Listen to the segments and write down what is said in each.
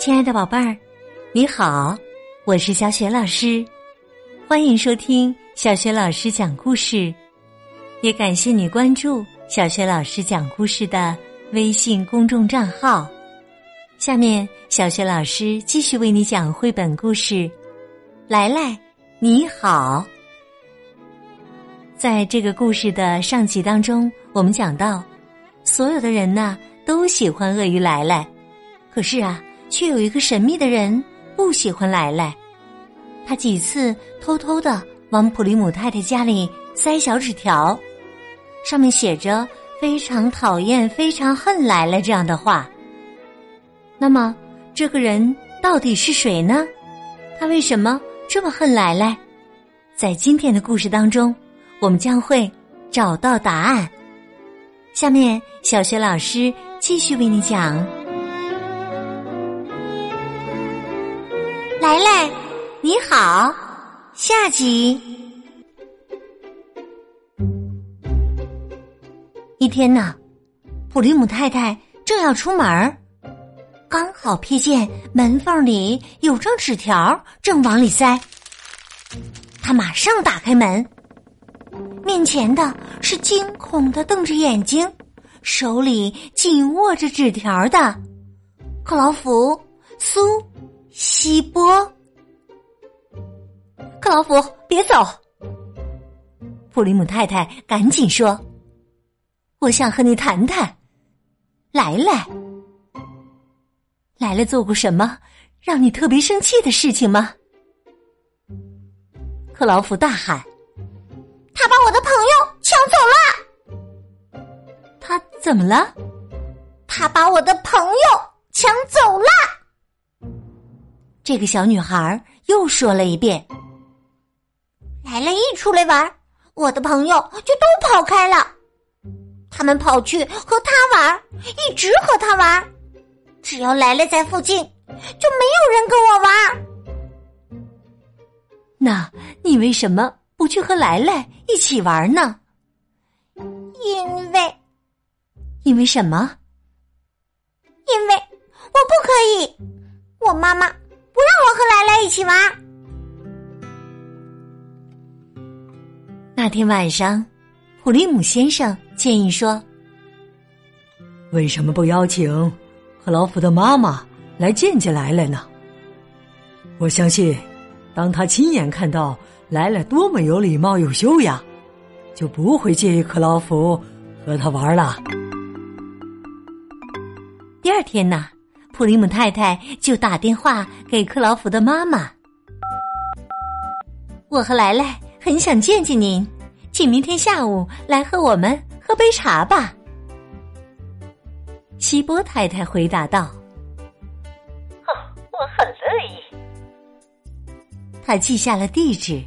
亲爱的宝贝儿，你好，我是小雪老师，欢迎收听小雪老师讲故事，也感谢你关注小雪老师讲故事的微信公众账号。下面，小雪老师继续为你讲绘本故事《来来你好》。在这个故事的上集当中，我们讲到，所有的人呢都喜欢鳄鱼来来，可是啊。却有一个神秘的人不喜欢来来，他几次偷偷的往普利姆太太家里塞小纸条，上面写着“非常讨厌、非常恨来来”这样的话。那么，这个人到底是谁呢？他为什么这么恨来来？在今天的故事当中，我们将会找到答案。下面，小学老师继续为你讲。来来，你好，下集。一天呢，普利姆太太正要出门刚好瞥见门缝里有张纸条，正往里塞。他马上打开门，面前的是惊恐的瞪着眼睛，手里紧握着纸条的克劳福苏。希波，克劳福，别走！普里姆太太赶紧说：“我想和你谈谈。”来来，来来，做过什么让你特别生气的事情吗？克劳福大喊：“他把我的朋友抢走了！”他怎么了？他把我的朋友抢走了！这个小女孩又说了一遍：“来了，一出来玩，我的朋友就都跑开了。他们跑去和他玩，一直和他玩。只要来了在附近，就没有人跟我玩。那你为什么不去和来来一起玩呢？因为，因为什么？因为我不可以，我妈妈。”不让我和来来一起玩。那天晚上，普利姆先生建议说：“为什么不邀请克劳福的妈妈来见见来来呢？我相信，当他亲眼看到来来多么有礼貌、有修养，就不会介意克劳福和他玩了。”第二天呢？普利姆太太就打电话给克劳福的妈妈：“我和来来很想见见您，请明天下午来和我们喝杯茶吧。”希波太太回答道：“哦，我很乐意。”他记下了地址，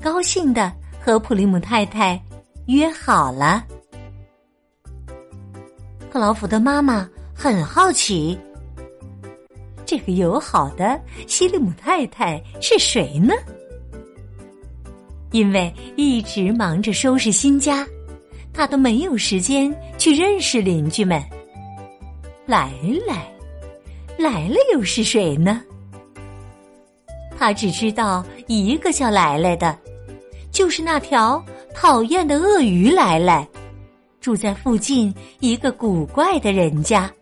高兴的和普利姆太太约好了。克劳福的妈妈很好奇。这个友好的西利姆太太是谁呢？因为一直忙着收拾新家，他都没有时间去认识邻居们。来来，来了又是谁呢？他只知道一个叫来来的，就是那条讨厌的鳄鱼来来，住在附近一个古怪的人家。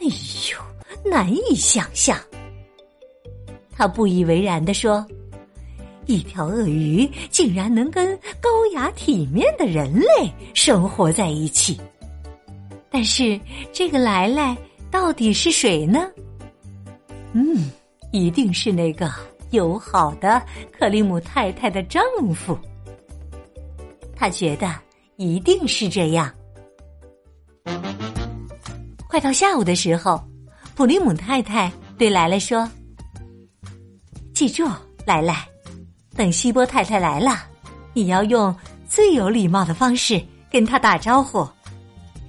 哎呦！难以想象，他不以为然的说：“一条鳄鱼竟然能跟高雅体面的人类生活在一起。”但是这个来来到底是谁呢？嗯，一定是那个友好的克里姆太太的丈夫。他觉得一定是这样。快到下午的时候。普利姆太太对莱莱说：“记住，莱莱，等希波太太来了，你要用最有礼貌的方式跟他打招呼，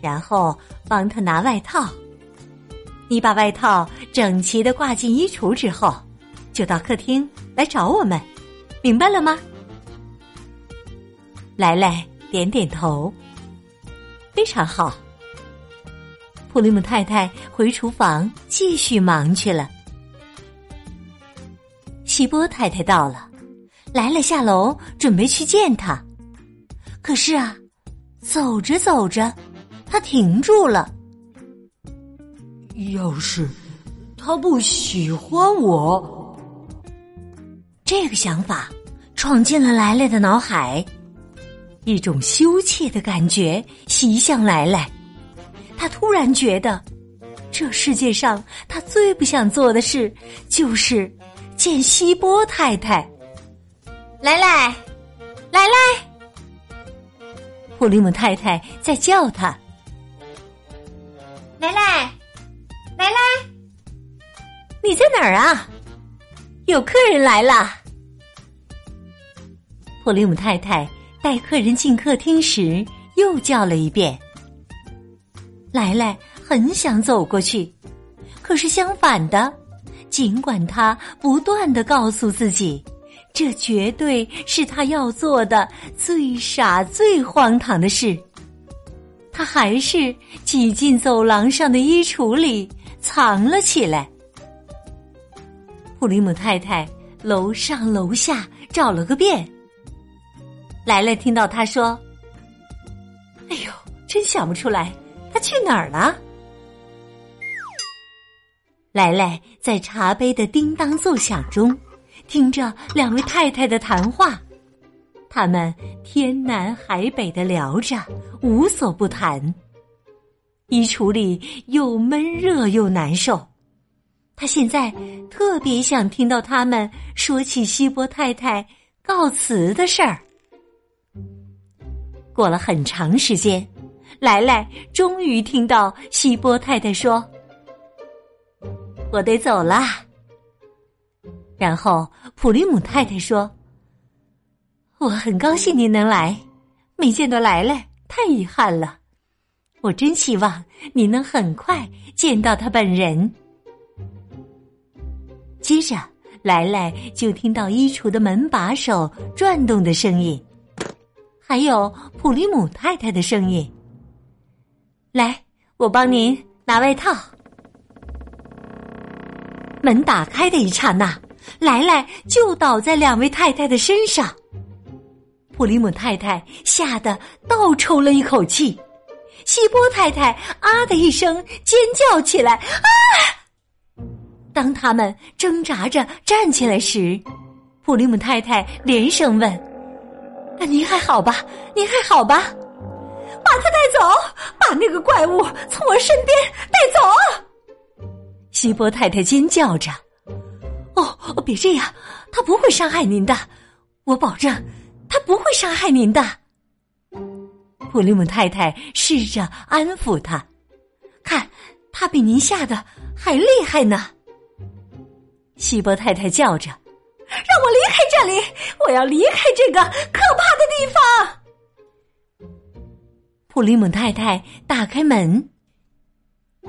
然后帮他拿外套。你把外套整齐的挂进衣橱之后，就到客厅来找我们，明白了吗？”莱莱点点头，非常好。普利姆太太回厨房继续忙去了。希波太太到了，来了下楼准备去见他，可是啊，走着走着，他停住了。要是他不喜欢我，这个想法闯进了莱莱的脑海，一种羞怯的感觉袭向来来。他突然觉得，这世界上他最不想做的事就是见希波太太。来来，来来，普利姆太太在叫他。来来，来来，你在哪儿啊？有客人来了。普利姆太太带客人进客厅时，又叫了一遍。莱莱很想走过去，可是相反的，尽管他不断的告诉自己，这绝对是他要做的最傻最荒唐的事，他还是挤进走廊上的衣橱里藏了起来。普利姆太太楼上楼下找了个遍，莱莱听到他说：“哎呦，真想不出来。”他去哪儿了？来来在茶杯的叮当作响中，听着两位太太的谈话，他们天南海北的聊着，无所不谈。衣橱里又闷热又难受，他现在特别想听到他们说起希波太太告辞的事儿。过了很长时间。莱莱，终于听到希波太太说：“我得走啦。”然后普利姆太太说：“我很高兴您能来，没见到莱莱，太遗憾了。我真希望你能很快见到他本人。”接着，莱莱就听到衣橱的门把手转动的声音，还有普利姆太太的声音。来，我帮您拿外套。门打开的一刹那，莱莱就倒在两位太太的身上。普利姆太太吓得倒抽了一口气，希波太太啊的一声尖叫起来啊！当他们挣扎着站起来时，普利姆太太连声问：“您还好吧？您还好吧？”把他带走，把那个怪物从我身边带走！希波太太尖叫着：“哦，别这样，他不会伤害您的，我保证，他不会伤害您的。”普利姆太太试着安抚他：“看，他比您吓得还厉害呢。”希波太太叫着：“让我离开这里，我要离开这个可怕的地方！”普利姆太太打开门，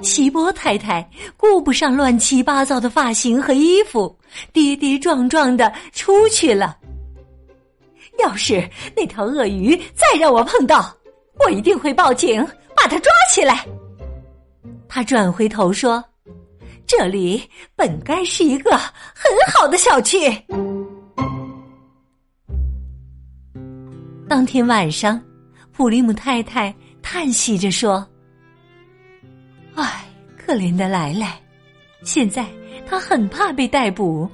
希波太太顾不上乱七八糟的发型和衣服，跌跌撞撞的出去了。要是那条鳄鱼再让我碰到，我一定会报警，把它抓起来。他转回头说：“这里本该是一个很好的小区。”当天晚上。普利姆太太叹息着说：“唉，可怜的莱莱，现在他很怕被逮捕，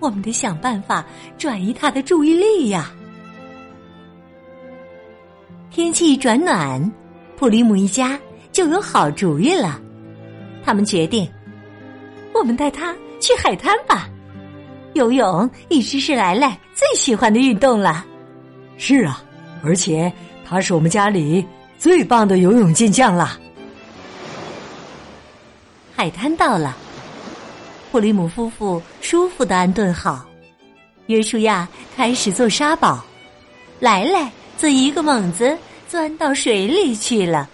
我们得想办法转移他的注意力呀。”天气转暖，普利姆一家就有好主意了。他们决定，我们带他去海滩吧。游泳一直是莱莱最喜欢的运动了。是啊，而且。他是我们家里最棒的游泳健将了。海滩到了，普利姆夫妇舒服的安顿好，约书亚开始做沙堡，来来则一个猛子钻到水里去了。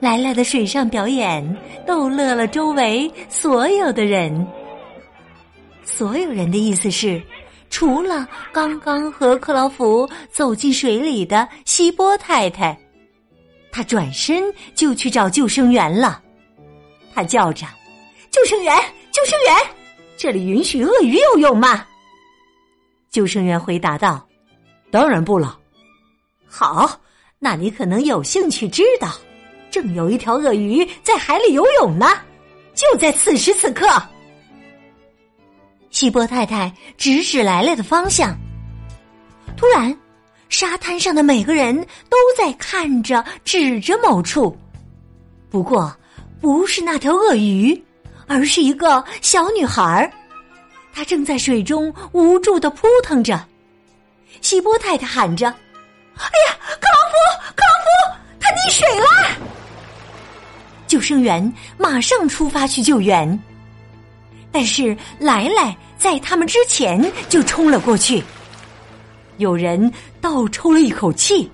来来的水上表演逗乐了周围所有的人，所有人的意思是。除了刚刚和克劳福走进水里的希波太太，他转身就去找救生员了。他叫着：“救生员，救生员，这里允许鳄鱼游泳吗？”救生员回答道：“当然不了。”好，那你可能有兴趣知道，正有一条鳄鱼在海里游泳呢，就在此时此刻。希波太太指指来了的方向。突然，沙滩上的每个人都在看着、指着某处。不过，不是那条鳄鱼，而是一个小女孩。她正在水中无助的扑腾着。希波太太喊着：“哎呀，克劳夫，克劳夫，他溺水了！”救生员马上出发去救援。但是来来在他们之前就冲了过去。有人倒抽了一口气：“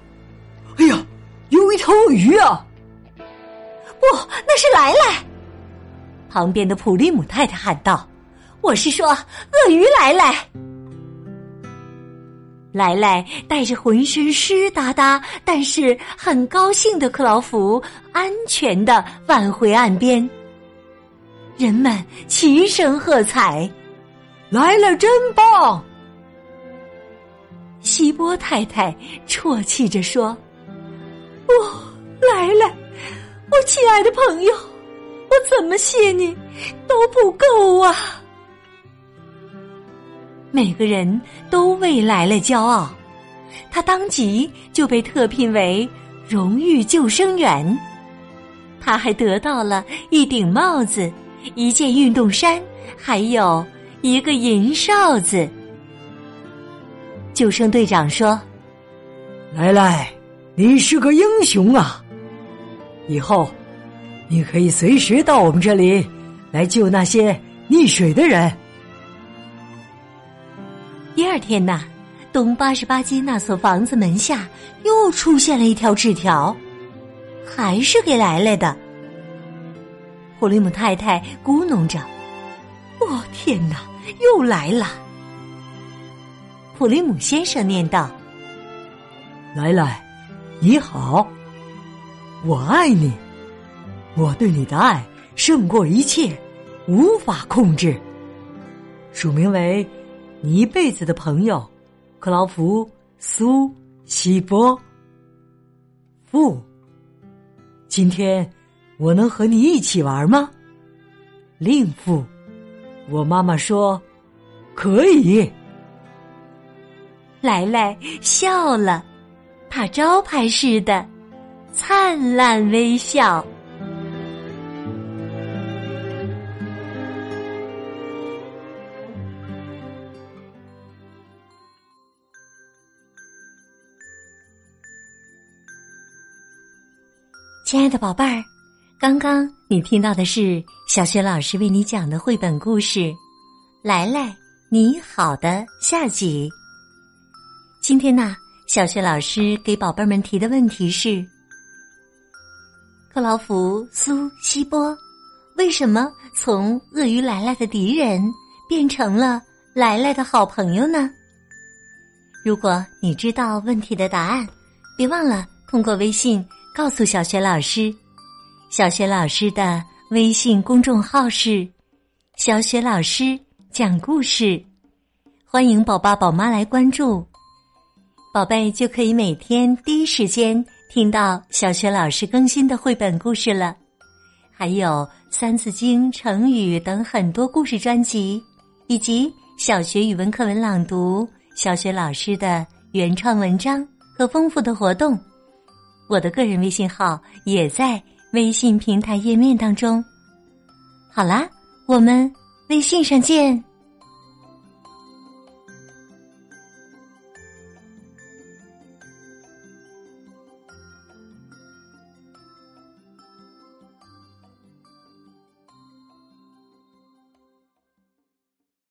哎呀，有一条鳄鱼啊！”不，那是来来。旁边的普利姆太太喊道：“我是说，鳄鱼来来。”来来带着浑身湿哒哒，但是很高兴的克劳福，安全的返回岸边。人们齐声喝彩：“来了，真棒！”希波太太啜泣着说：“哦，来了，我亲爱的朋友，我怎么谢你都不够啊！”每个人都为来了骄傲，他当即就被特聘为荣誉救生员，他还得到了一顶帽子。一件运动衫，还有一个银哨子。救生队长说：“来来，你是个英雄啊！以后你可以随时到我们这里来救那些溺水的人。”第二天呐，东八十八街那所房子门下又出现了一条纸条，还是给来来的。普利姆太太咕哝着：“哦，天哪，又来了！”普利姆先生念道：“来来，你好，我爱你，我对你的爱胜过一切，无法控制。署名为你一辈子的朋友，克劳福苏西波。不，今天。”我能和你一起玩吗？令父，我妈妈说可以。来来笑了，他招牌似的灿烂微笑。亲爱的宝贝儿。刚刚你听到的是小学老师为你讲的绘本故事《来来你好》的下集。今天呢，小学老师给宝贝们提的问题是：克劳福苏西波为什么从鳄鱼来来的敌人变成了来来的好朋友呢？如果你知道问题的答案，别忘了通过微信告诉小学老师。小学老师的微信公众号是“小雪老师讲故事”，欢迎宝爸宝妈来关注，宝贝就可以每天第一时间听到小学老师更新的绘本故事了。还有《三字经》《成语》等很多故事专辑，以及小学语文课文朗读、小学老师的原创文章和丰富的活动。我的个人微信号也在。微信平台页面当中，好啦，我们微信上见。